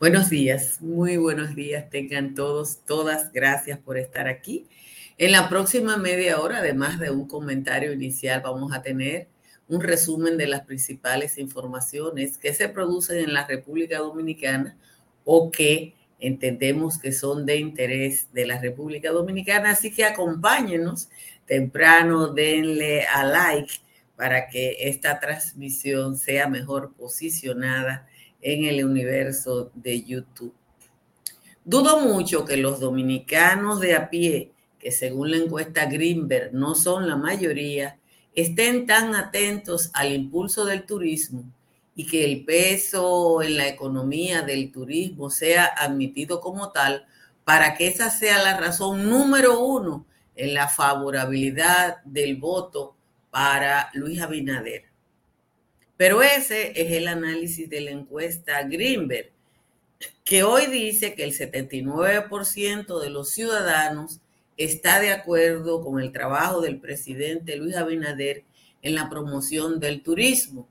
Buenos días, muy buenos días tengan todos, todas. Gracias por estar aquí. En la próxima media hora, además de un comentario inicial, vamos a tener un resumen de las principales informaciones que se producen en la República Dominicana o que entendemos que son de interés de la República Dominicana. Así que acompáñenos temprano, denle a like para que esta transmisión sea mejor posicionada en el universo de YouTube. Dudo mucho que los dominicanos de a pie, que según la encuesta Greenberg no son la mayoría, estén tan atentos al impulso del turismo y que el peso en la economía del turismo sea admitido como tal para que esa sea la razón número uno en la favorabilidad del voto para Luis Abinader. Pero ese es el análisis de la encuesta Greenberg, que hoy dice que el 79% de los ciudadanos está de acuerdo con el trabajo del presidente Luis Abinader en la promoción del turismo.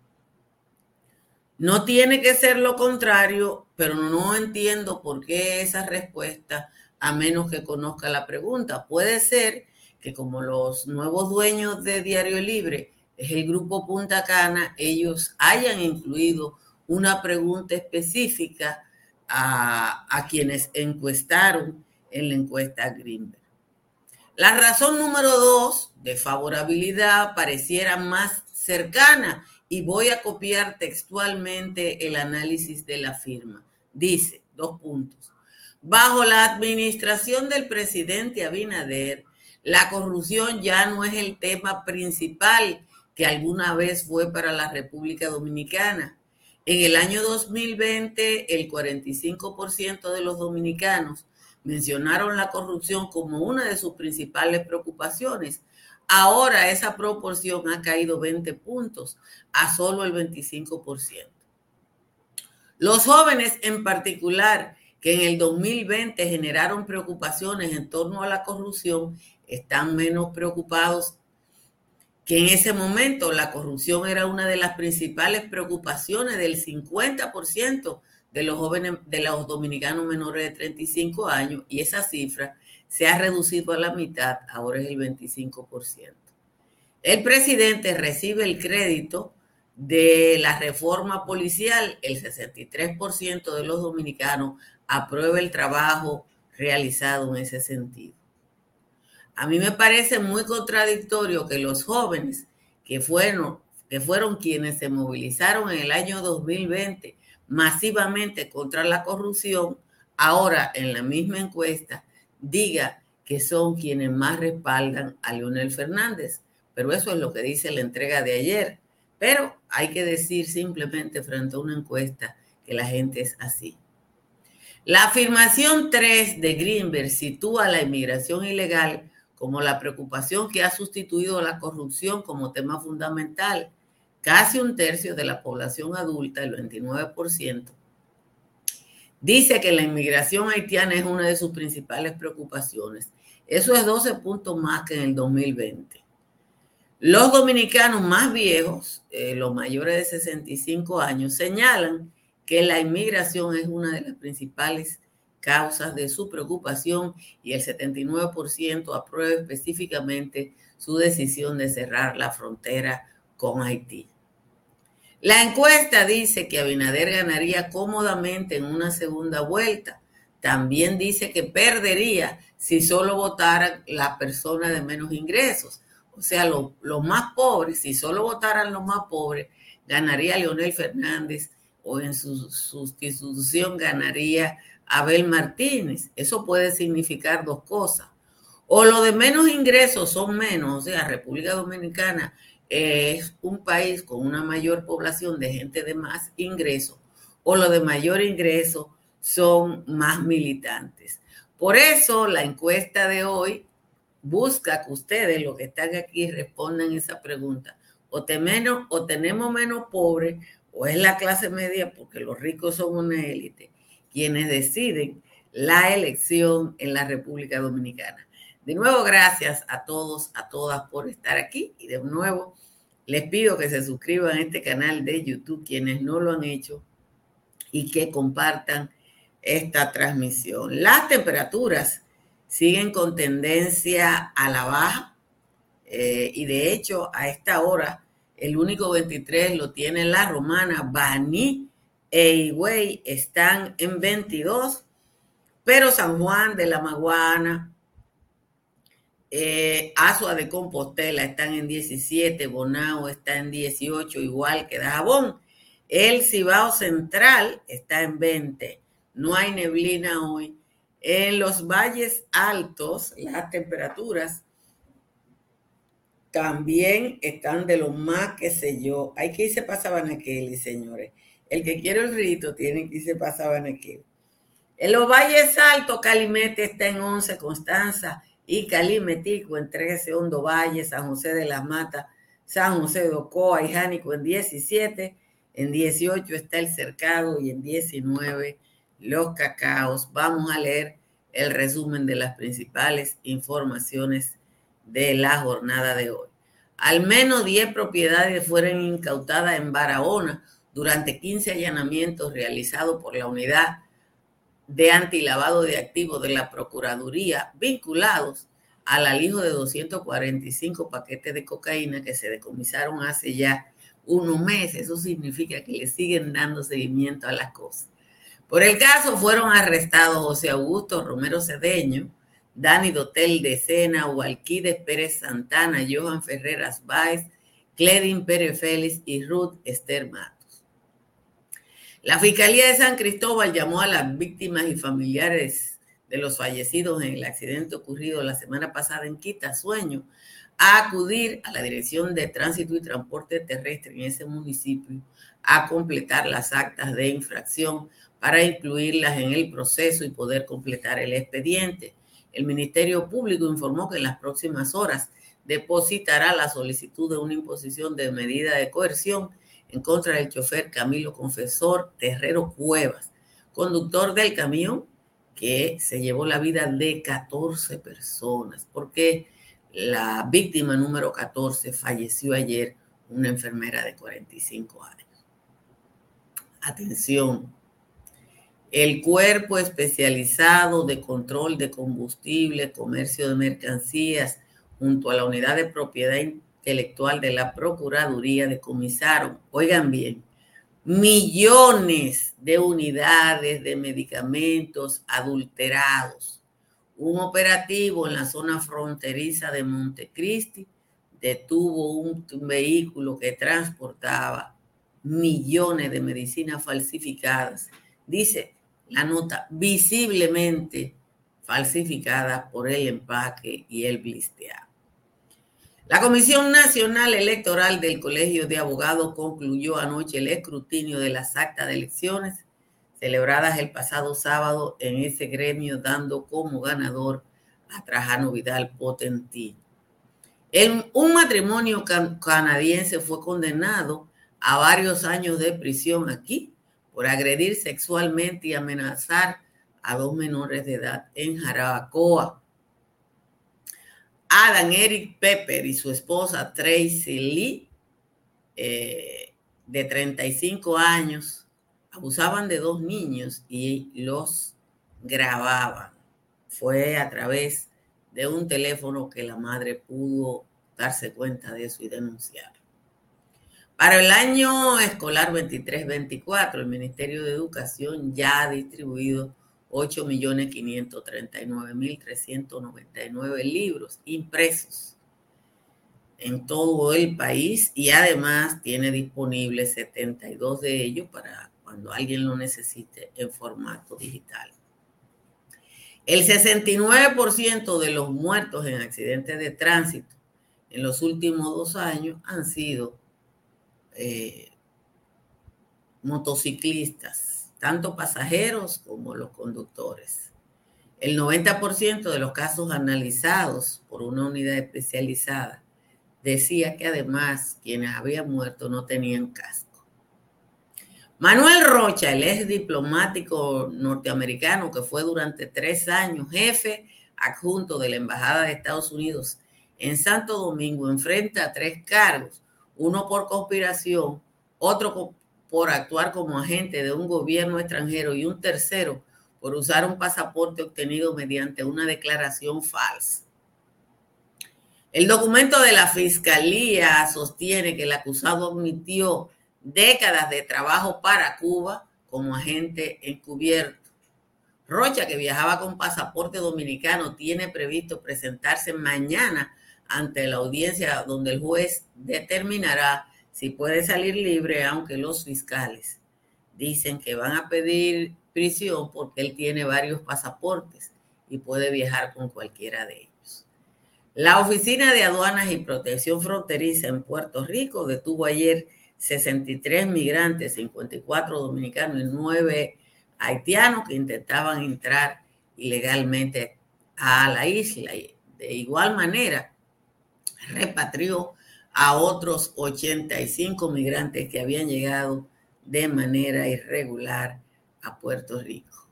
No tiene que ser lo contrario, pero no entiendo por qué esa respuesta, a menos que conozca la pregunta. Puede ser que como los nuevos dueños de Diario Libre es el grupo Punta Cana, ellos hayan incluido una pregunta específica a, quienes encuestaron en la encuesta Greenberg. La razón número dos de favorabilidad pareciera más cercana y voy a copiar textualmente el análisis de la firma. Dice, dos puntos. Bajo la administración del presidente Abinader, la corrupción ya no es el tema principal que alguna vez fue para la República Dominicana. En el año 2020, el 45% de los dominicanos mencionaron la corrupción como una de sus principales preocupaciones. Ahora esa proporción ha caído 20 puntos a solo el 25%. Los jóvenes en particular, que en el 2020 generaron preocupaciones en torno a la corrupción, están menos preocupados que en ese momento la corrupción era una de las principales preocupaciones del 50% de los jóvenes, de los dominicanos menores de 35 años, y esa cifra se ha reducido a la mitad, ahora es el 25%. El presidente recibe el crédito de la reforma policial, el 63% de los dominicanos aprueba el trabajo realizado en ese sentido. A mí me parece muy contradictorio que los jóvenes que fueron, que fueron quienes se movilizaron en el año 2020 masivamente contra la corrupción, ahora en la misma encuesta diga que son quienes más respaldan a Leonel Fernández. Pero eso es lo que dice la entrega de ayer. Pero hay que decir simplemente frente a una encuesta que la gente es así. La afirmación 3 de Greenberg sitúa la inmigración ilegal como la preocupación que ha sustituido la corrupción como tema fundamental. Casi un tercio de la población adulta, el 29%, dice que la inmigración haitiana es una de sus principales preocupaciones. Eso es 12 puntos más que en el 2020. Los dominicanos más viejos, eh, los mayores de 65 años, señalan que la inmigración es una de las principales causas de su preocupación y el 79% aprueba específicamente su decisión de cerrar la frontera con Haití. La encuesta dice que Abinader ganaría cómodamente en una segunda vuelta. También dice que perdería si solo votaran la persona de menos ingresos. O sea, los más pobres, si solo votaran los más pobres, ganaría Leonel Fernández o en su sustitución ganaría Abel Martínez. Eso puede significar dos cosas. O lo de menos ingresos son menos, o sea, República Dominicana es un país con una mayor población de gente de más ingresos, o lo de mayor ingreso son más militantes. Por eso la encuesta de hoy busca que ustedes, los que están aquí, respondan esa pregunta. O, o tenemos menos pobres, o es la clase media porque los ricos son una élite quienes deciden la elección en la República Dominicana. De nuevo, gracias a todos, a todas por estar aquí y de nuevo les pido que se suscriban a este canal de YouTube quienes no lo han hecho y que compartan esta transmisión. Las temperaturas siguen con tendencia a la baja eh, y de hecho a esta hora el único 23 lo tiene la romana, Baní e Higüey están en 22, pero San Juan de la Maguana, eh, de Compostela están en 17, Bonao está en 18, igual que Dajabón. El Cibao Central está en 20, no hay neblina hoy. En los valles altos, las temperaturas también están de lo más que sé yo. Hay que irse para Sabanaqueli, señores. El que quiere el rito tiene que irse para Sabanaqueli. En los valles altos, Calimete está en 11, Constanza y Calimetico en 13, Hondo Valle, San José de las Matas, San José de Ocoa y Jánico en 17, en 18 está el Cercado y en 19 los Cacaos. Vamos a leer el resumen de las principales informaciones de la jornada de hoy. Al menos 10 propiedades fueron incautadas en Barahona durante 15 allanamientos realizados por la unidad de antilavado de activos de la Procuraduría vinculados al alijo de 245 paquetes de cocaína que se decomisaron hace ya unos meses. Eso significa que le siguen dando seguimiento a las cosas. Por el caso fueron arrestados José Augusto Romero Cedeño, Dani Dotel de Sena, Hualquides Pérez Santana, Johan Ferreras Báez, Cledin Pérez Félix y Ruth Esther Matos. La Fiscalía de San Cristóbal llamó a las víctimas y familiares de los fallecidos en el accidente ocurrido la semana pasada en Quita, Sueño, a acudir a la Dirección de Tránsito y Transporte Terrestre en ese municipio a completar las actas de infracción para incluirlas en el proceso y poder completar el expediente. El Ministerio Público informó que en las próximas horas depositará la solicitud de una imposición de medida de coerción en contra del chofer Camilo Confesor Terrero Cuevas, conductor del camión que se llevó la vida de 14 personas, porque la víctima número 14 falleció ayer, una enfermera de 45 años. Atención, el cuerpo especializado de control de combustible, comercio de mercancías, junto a la unidad de propiedad intelectual de la Procuraduría, decomisaron, oigan bien, millones de unidades de medicamentos adulterados. Un operativo en la zona fronteriza de Montecristi detuvo un vehículo que transportaba millones de medicinas falsificadas. Dice, la nota visiblemente falsificada por el empaque y el blisteado. La Comisión Nacional Electoral del Colegio de Abogados concluyó anoche el escrutinio de las actas de elecciones celebradas el pasado sábado en ese gremio, dando como ganador a Trajano Vidal Potentí. un matrimonio canadiense fue condenado a varios años de prisión aquí por agredir sexualmente y amenazar a dos menores de edad en Jarabacoa. Adam Eric Pepper y su esposa Tracy Lee, eh, de 35 años, abusaban de dos niños y los grababan. Fue a través de un teléfono que la madre pudo darse cuenta de eso y denunciar. Para el año escolar 23-24, el Ministerio de Educación ya ha distribuido 8.539.399 libros impresos en todo el país y además tiene disponibles 72 de ellos para cuando alguien lo necesite en formato digital. El 69% de los muertos en accidentes de tránsito en los últimos dos años han sido eh, motociclistas, tanto pasajeros como los conductores. El 90% de los casos analizados por una unidad especializada decía que además quienes habían muerto no tenían casco. Manuel Rocha, el ex diplomático norteamericano que fue durante tres años jefe adjunto de la Embajada de Estados Unidos en Santo Domingo, enfrenta tres cargos uno por conspiración, otro por actuar como agente de un gobierno extranjero y un tercero por usar un pasaporte obtenido mediante una declaración falsa. El documento de la Fiscalía sostiene que el acusado admitió décadas de trabajo para Cuba como agente encubierto. Rocha, que viajaba con pasaporte dominicano, tiene previsto presentarse mañana ante la audiencia donde el juez determinará si puede salir libre, aunque los fiscales dicen que van a pedir prisión porque él tiene varios pasaportes y puede viajar con cualquiera de ellos. La Oficina de Aduanas y Protección Fronteriza en Puerto Rico detuvo ayer 63 migrantes, 54 dominicanos y 9 haitianos que intentaban entrar ilegalmente a la isla. De igual manera, repatrió a otros 85 migrantes que habían llegado de manera irregular a Puerto Rico.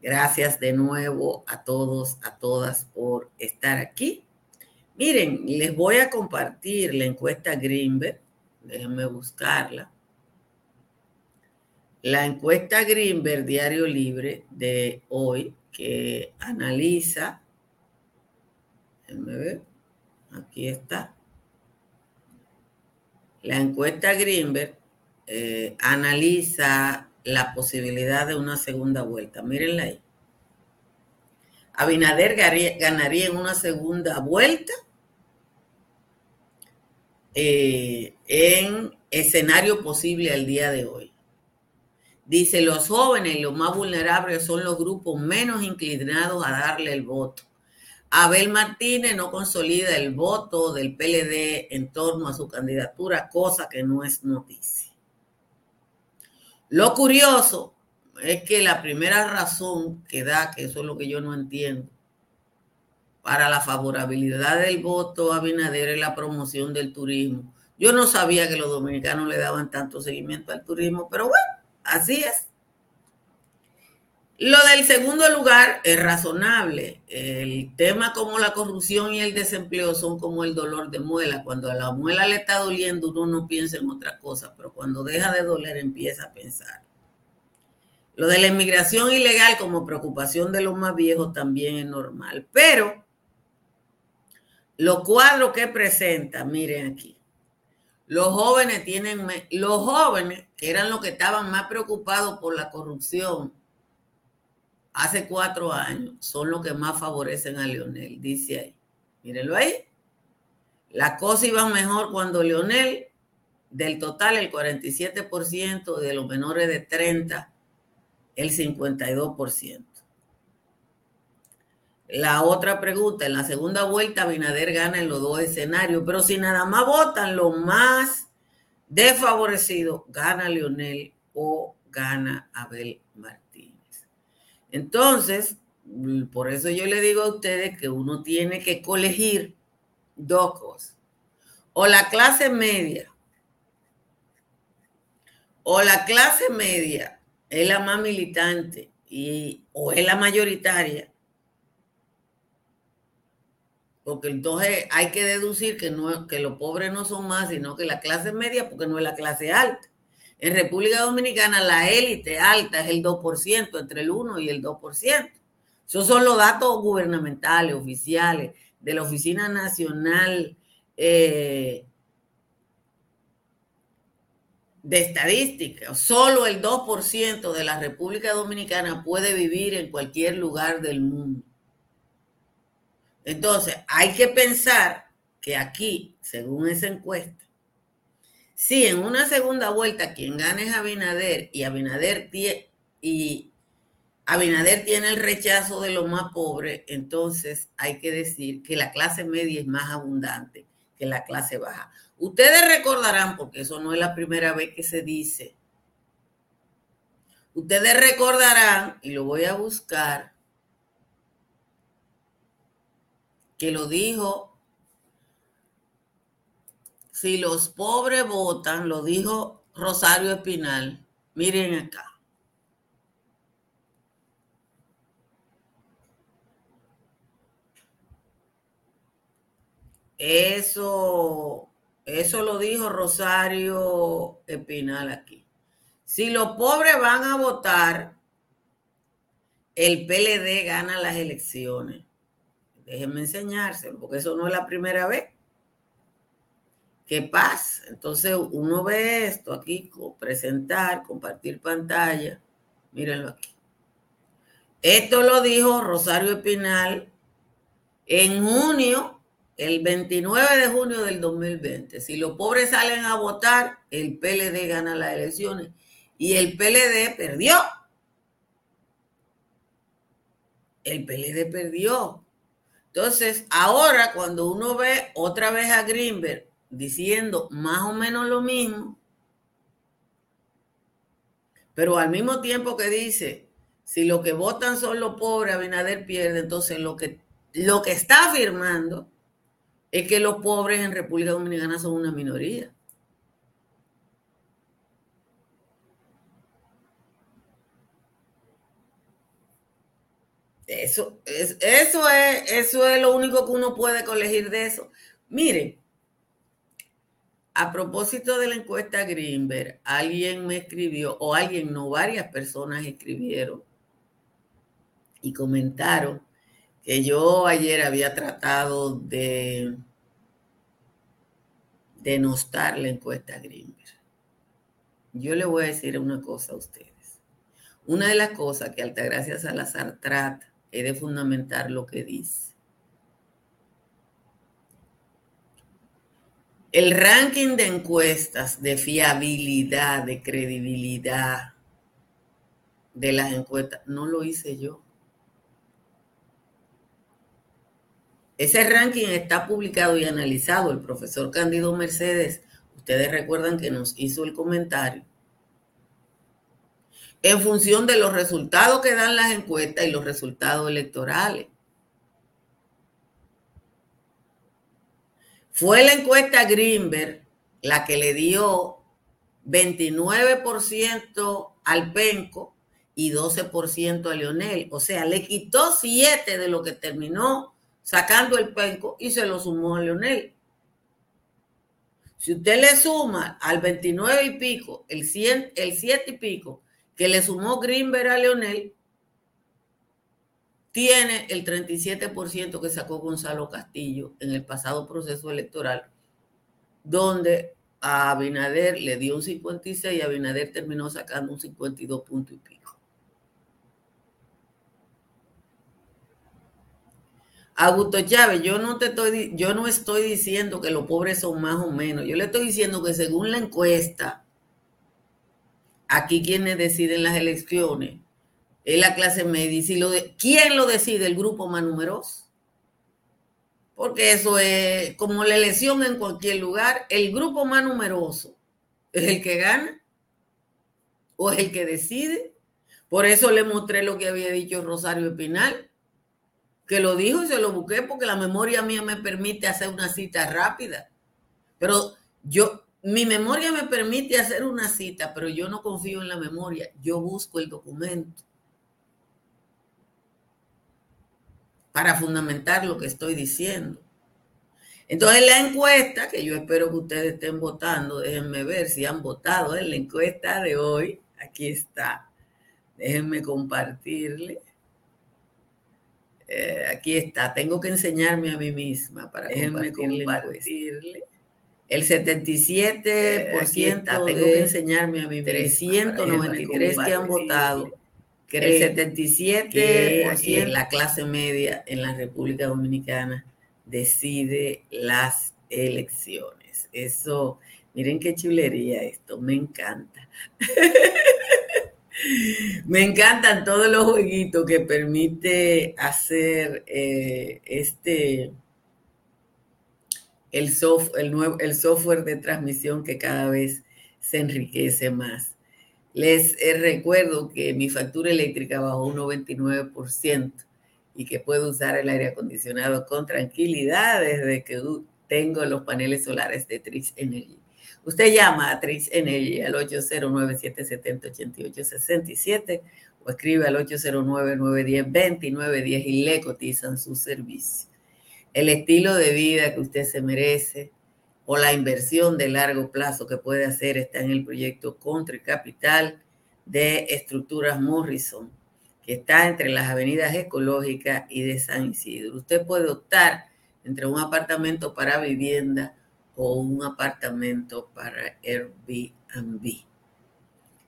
Gracias de nuevo a todos, a todas por estar aquí. Miren, les voy a compartir la encuesta Greenberg. Déjenme buscarla. La encuesta Greenberg Diario Libre de hoy que analiza, déjenme ver, aquí está. La encuesta Greenberg eh, analiza la posibilidad de una segunda vuelta. Mírenla ahí. Abinader ganaría en una segunda vuelta eh, en escenario posible al día de hoy. Dice, los jóvenes los más vulnerables son los grupos menos inclinados a darle el voto. Abel Martínez no consolida el voto del PLD en torno a su candidatura, cosa que no es noticia. Lo curioso es que la primera razón que da, que eso es lo que yo no entiendo, para la favorabilidad del voto a Binader es la promoción del turismo. Yo no sabía que los dominicanos le daban tanto seguimiento al turismo, pero bueno, Así es. Lo del segundo lugar es razonable. El tema como la corrupción y el desempleo son como el dolor de muela. Cuando a la muela le está doliendo, uno no piensa en otra cosa, pero cuando deja de doler empieza a pensar. Lo de la inmigración ilegal como preocupación de los más viejos también es normal. Pero los cuadros que presenta, miren aquí. Los jóvenes tienen, los jóvenes que eran los que estaban más preocupados por la corrupción hace cuatro años, son los que más favorecen a Leonel, dice ahí. Mírenlo ahí. La cosa iba mejor cuando Leonel, del total el 47%, de los menores de 30, el 52%. La otra pregunta, en la segunda vuelta Binader gana en los dos escenarios, pero si nada más votan los más desfavorecidos, gana Leonel o gana Abel Martínez. Entonces, por eso yo le digo a ustedes que uno tiene que colegir dos cosas. O la clase media, o la clase media es la más militante y, o es la mayoritaria porque entonces hay que deducir que, no, que los pobres no son más, sino que la clase media, porque no es la clase alta. En República Dominicana la élite alta es el 2%, entre el 1 y el 2%. Esos son los datos gubernamentales, oficiales, de la Oficina Nacional eh, de Estadística. Solo el 2% de la República Dominicana puede vivir en cualquier lugar del mundo. Entonces, hay que pensar que aquí, según esa encuesta, si en una segunda vuelta quien gane es Abinader y Abinader, y Abinader tiene el rechazo de los más pobres, entonces hay que decir que la clase media es más abundante que la clase baja. Ustedes recordarán, porque eso no es la primera vez que se dice, ustedes recordarán, y lo voy a buscar, que lo dijo, si los pobres votan, lo dijo Rosario Espinal. Miren acá. Eso, eso lo dijo Rosario Espinal aquí. Si los pobres van a votar, el PLD gana las elecciones. Déjenme enseñárselo, porque eso no es la primera vez. ¿Qué pasa? Entonces uno ve esto aquí, presentar, compartir pantalla. Mírenlo aquí. Esto lo dijo Rosario Espinal en junio, el 29 de junio del 2020. Si los pobres salen a votar, el PLD gana las elecciones. Y el PLD perdió. El PLD perdió. Entonces, ahora cuando uno ve otra vez a Greenberg diciendo más o menos lo mismo, pero al mismo tiempo que dice, si lo que votan son los pobres, Abinader pierde, entonces lo que, lo que está afirmando es que los pobres en República Dominicana son una minoría. Eso es, eso es, eso es lo único que uno puede colegir de eso. Miren, a propósito de la encuesta Greenberg, alguien me escribió, o alguien, no, varias personas escribieron y comentaron que yo ayer había tratado de denostar la encuesta Greenberg. Yo le voy a decir una cosa a ustedes. Una de las cosas que Altagracia Salazar trata es de fundamentar lo que dice. El ranking de encuestas de fiabilidad, de credibilidad de las encuestas, no lo hice yo. Ese ranking está publicado y analizado. El profesor Cándido Mercedes, ustedes recuerdan que nos hizo el comentario, en función de los resultados que dan las encuestas y los resultados electorales. Fue la encuesta Greenberg la que le dio 29% al Penco y 12% a Leonel. O sea, le quitó 7 de lo que terminó sacando el Penco y se lo sumó a Leonel. Si usted le suma al 29 y pico, el, 100, el 7 y pico, que le sumó Greenberg a Leonel, tiene el 37% que sacó Gonzalo Castillo en el pasado proceso electoral, donde a Abinader le dio un 56 y Abinader terminó sacando un 52 punto y pico. Augusto Chávez, yo no te estoy, yo no estoy diciendo que los pobres son más o menos. Yo le estoy diciendo que según la encuesta, aquí quienes deciden las elecciones es la clase media. Y lo de, ¿Quién lo decide? El grupo más numeroso. Porque eso es como la elección en cualquier lugar. El grupo más numeroso es el que gana o es el que decide. Por eso le mostré lo que había dicho Rosario Espinal, que lo dijo y se lo busqué porque la memoria mía me permite hacer una cita rápida. Pero yo, mi memoria me permite hacer una cita, pero yo no confío en la memoria. Yo busco el documento. Para fundamentar lo que estoy diciendo. Entonces la encuesta, que yo espero que ustedes estén votando, déjenme ver si han votado en la encuesta de hoy. Aquí está. Déjenme compartirle. Eh, aquí está. Tengo que enseñarme a mí misma para déjenme compartirle. El 77% eh, tengo que enseñarme a mí misma. 393 que han votado el 77% que la clase media en la República Dominicana decide las elecciones. Eso, miren qué chulería esto, me encanta. me encantan todos los jueguitos que permite hacer eh, este el, el, nuevo, el software de transmisión que cada vez se enriquece más. Les eh, recuerdo que mi factura eléctrica bajó un 99% y que puedo usar el aire acondicionado con tranquilidad desde que tengo los paneles solares de Trix Energy. Usted llama a Trix Energy al 809-770-8867 o escribe al 809-910-2910 y le cotizan su servicio. El estilo de vida que usted se merece o la inversión de largo plazo que puede hacer está en el proyecto Contra Capital de Estructuras Morrison, que está entre las avenidas ecológicas y de San Isidro. Usted puede optar entre un apartamento para vivienda o un apartamento para Airbnb.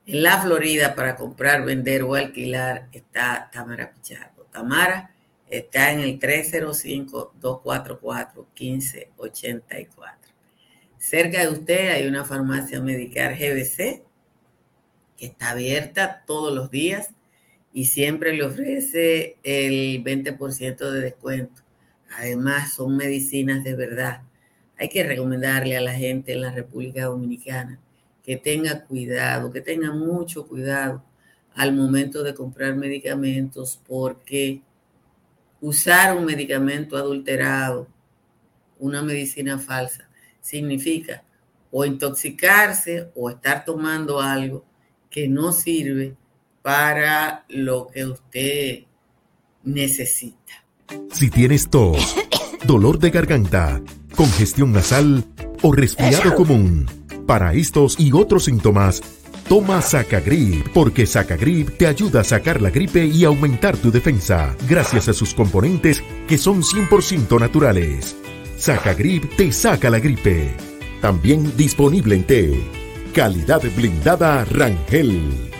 En la Florida, para comprar, vender o alquilar, está Tamara Pichardo. Tamara está en el 305-244-1584. Cerca de usted hay una farmacia medical GBC que está abierta todos los días y siempre le ofrece el 20% de descuento. Además, son medicinas de verdad. Hay que recomendarle a la gente en la República Dominicana que tenga cuidado, que tenga mucho cuidado al momento de comprar medicamentos, porque usar un medicamento adulterado, una medicina falsa, significa o intoxicarse o estar tomando algo que no sirve para lo que usted necesita. Si tienes tos, dolor de garganta, congestión nasal o resfriado común, para estos y otros síntomas, toma Sacagrip, porque Sacagrip te ayuda a sacar la gripe y aumentar tu defensa, gracias a sus componentes que son 100% naturales. Sacagrip te saca la gripe. También disponible en té. Calidad blindada Rangel.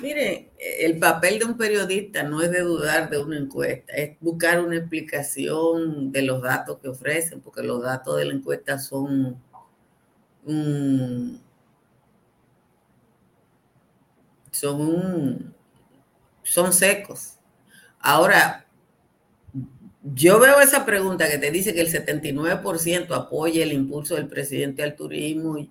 Mire, el papel de un periodista no es de dudar de una encuesta, es buscar una explicación de los datos que ofrecen, porque los datos de la encuesta son son son secos. Ahora, yo veo esa pregunta que te dice que el 79% apoya el impulso del presidente al turismo y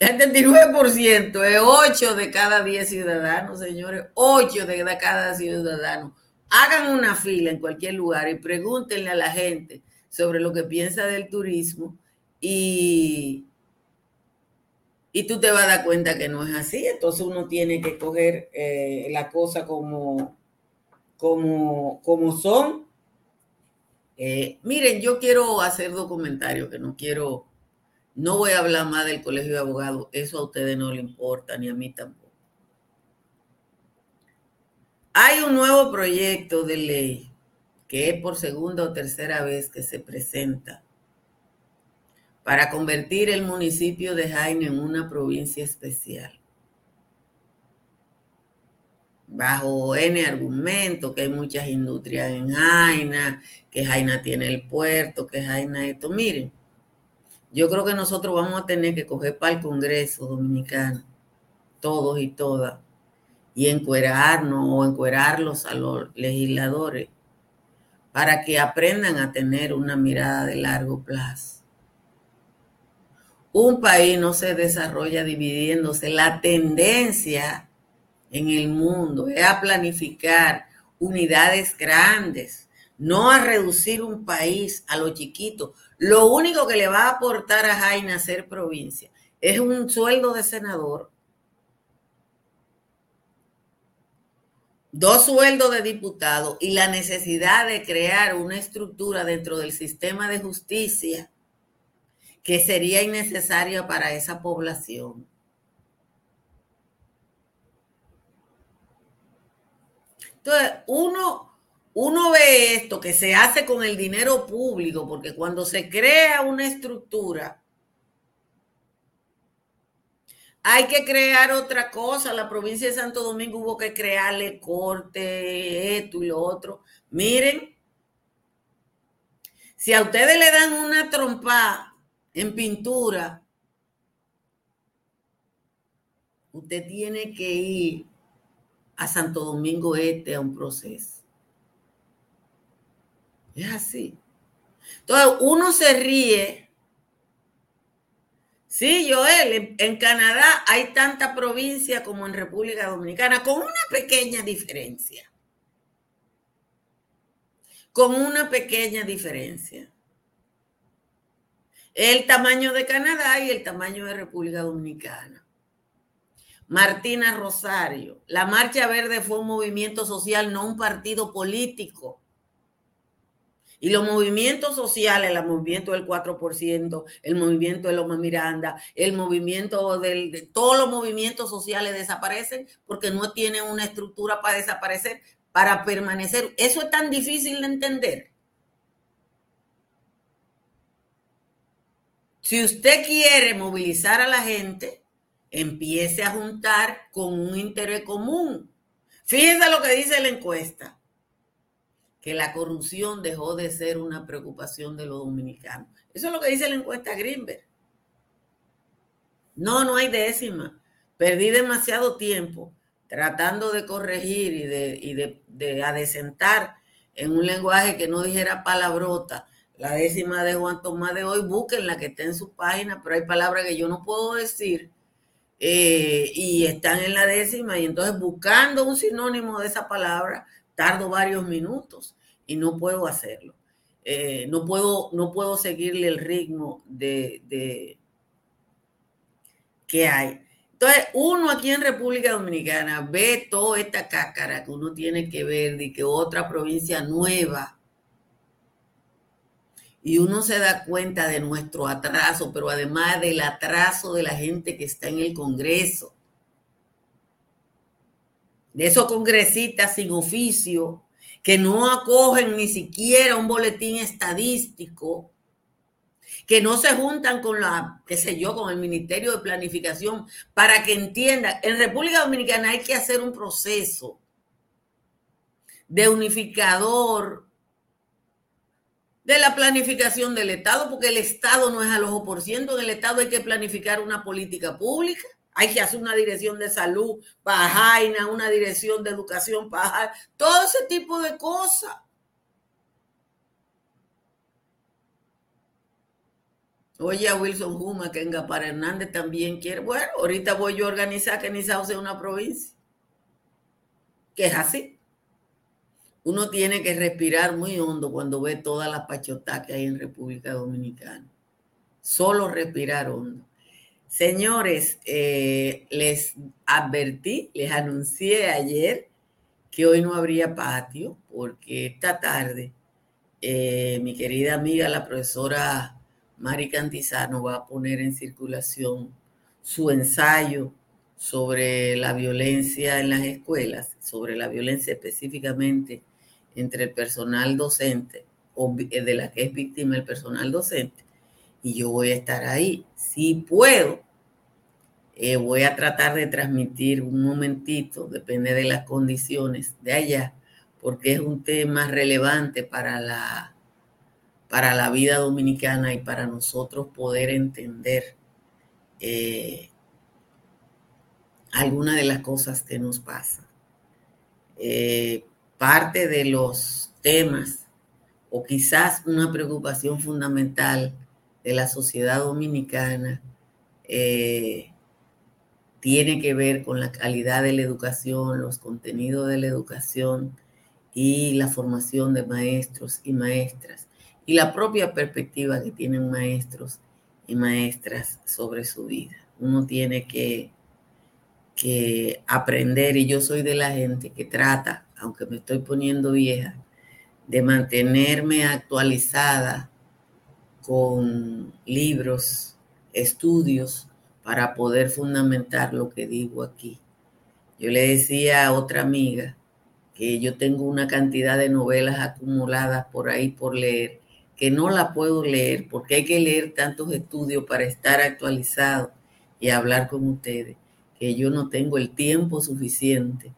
el 79% es 8 de cada 10 ciudadanos, señores. 8 de cada ciudadano. Hagan una fila en cualquier lugar y pregúntenle a la gente sobre lo que piensa del turismo y, y tú te vas a dar cuenta que no es así. Entonces uno tiene que coger eh, la cosa como, como, como son. Eh, miren, yo quiero hacer documentarios que no quiero no voy a hablar más del colegio de abogados, eso a ustedes no le importa, ni a mí tampoco. Hay un nuevo proyecto de ley que es por segunda o tercera vez que se presenta para convertir el municipio de Jaina en una provincia especial. Bajo N argumento, que hay muchas industrias en Jaina, que Jaina tiene el puerto, que Jaina esto. Miren, yo creo que nosotros vamos a tener que coger para el Congreso Dominicano, todos y todas, y encuerarnos o encuerarlos a los legisladores para que aprendan a tener una mirada de largo plazo. Un país no se desarrolla dividiéndose. La tendencia en el mundo es a planificar unidades grandes, no a reducir un país a lo chiquito. Lo único que le va a aportar a Jaina ser provincia es un sueldo de senador, dos sueldos de diputado y la necesidad de crear una estructura dentro del sistema de justicia que sería innecesaria para esa población. Entonces, uno uno ve esto que se hace con el dinero público, porque cuando se crea una estructura, hay que crear otra cosa. La provincia de Santo Domingo hubo que crearle corte, esto y lo otro. Miren, si a ustedes le dan una trompa en pintura, usted tiene que ir a Santo Domingo Este a un proceso. Es así. Entonces, uno se ríe. Sí, Joel, en Canadá hay tanta provincia como en República Dominicana, con una pequeña diferencia. Con una pequeña diferencia. El tamaño de Canadá y el tamaño de República Dominicana. Martina Rosario, la Marcha Verde fue un movimiento social, no un partido político Y los movimientos sociales, el movimiento del 4%, el movimiento de Loma Miranda, el movimiento de todos los movimientos sociales desaparecen porque no tienen una estructura para desaparecer, para permanecer. Eso es tan difícil de entender. Si usted quiere movilizar a la gente, empiece a juntar con un interés común. Fíjense lo que dice la encuesta que la corrupción dejó de ser una preocupación de los dominicanos. Eso es lo que dice la encuesta Greenberg. No, no hay décima. Perdí demasiado tiempo tratando de corregir y de, y de, adecentar en un lenguaje que no dijera palabrota. La décima de Juan Tomás de hoy, la que está en su página, pero hay palabras que yo no puedo decir eh, y están en la décima y entonces buscando un sinónimo de esa palabra tardo varios minutos y no puedo hacerlo. Eh, no, puedo, no puedo seguirle el ritmo de, de que hay. Entonces, uno aquí en República Dominicana ve toda esta cácara que uno tiene que ver de que otra provincia nueva y uno se da cuenta de nuestro atraso, pero además del atraso de la gente que está en el Congreso. De esos congresistas sin oficio que no acogen ni siquiera un boletín estadístico, que no se juntan con la, qué sé yo, con el Ministerio de Planificación para que entiendan, en República Dominicana hay que hacer un proceso de unificador de la planificación del Estado, porque el Estado no es al ojo por ciento, en el Estado hay que planificar una política pública. Hay que hacer una dirección de salud para Jaina, una dirección de educación para todo ese tipo de cosas. Oye, a Wilson Juma, que en para Hernández también quiere. Bueno, ahorita voy yo a organizar que Nizao sea una provincia. Que es así. Uno tiene que respirar muy hondo cuando ve todas las pachotas que hay en República Dominicana. Solo respirar hondo. Señores, eh, les advertí, les anuncié ayer que hoy no habría patio porque esta tarde eh, mi querida amiga, la profesora Mari Cantizano, va a poner en circulación su ensayo sobre la violencia en las escuelas, sobre la violencia específicamente entre el personal docente o de la que es víctima el personal docente y yo voy a estar ahí. Si puedo, eh, voy a tratar de transmitir un momentito, depende de las condiciones de allá, porque es un tema relevante para la, para la vida dominicana y para nosotros poder entender eh, algunas de las cosas que nos pasan. Eh, parte de los temas o quizás una preocupación fundamental de la sociedad dominicana eh, tiene que ver con la calidad de la educación, los contenidos de la educación y la formación de maestros y maestras y la propia perspectiva que tienen maestros y maestras sobre su vida. Uno tiene que, que aprender y yo soy de la gente que trata, aunque me estoy poniendo vieja, de mantenerme actualizada con libros, estudios, para poder fundamentar lo que digo aquí. Yo le decía a otra amiga que yo tengo una cantidad de novelas acumuladas por ahí por leer, que no la puedo leer porque hay que leer tantos estudios para estar actualizado y hablar con ustedes, que yo no tengo el tiempo suficiente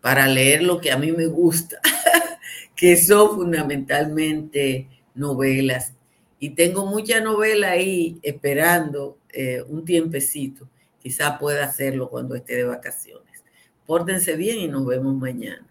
para leer lo que a mí me gusta, que son fundamentalmente novelas y tengo mucha novela ahí esperando eh, un tiempecito. Quizá pueda hacerlo cuando esté de vacaciones. Pórtense bien y nos vemos mañana.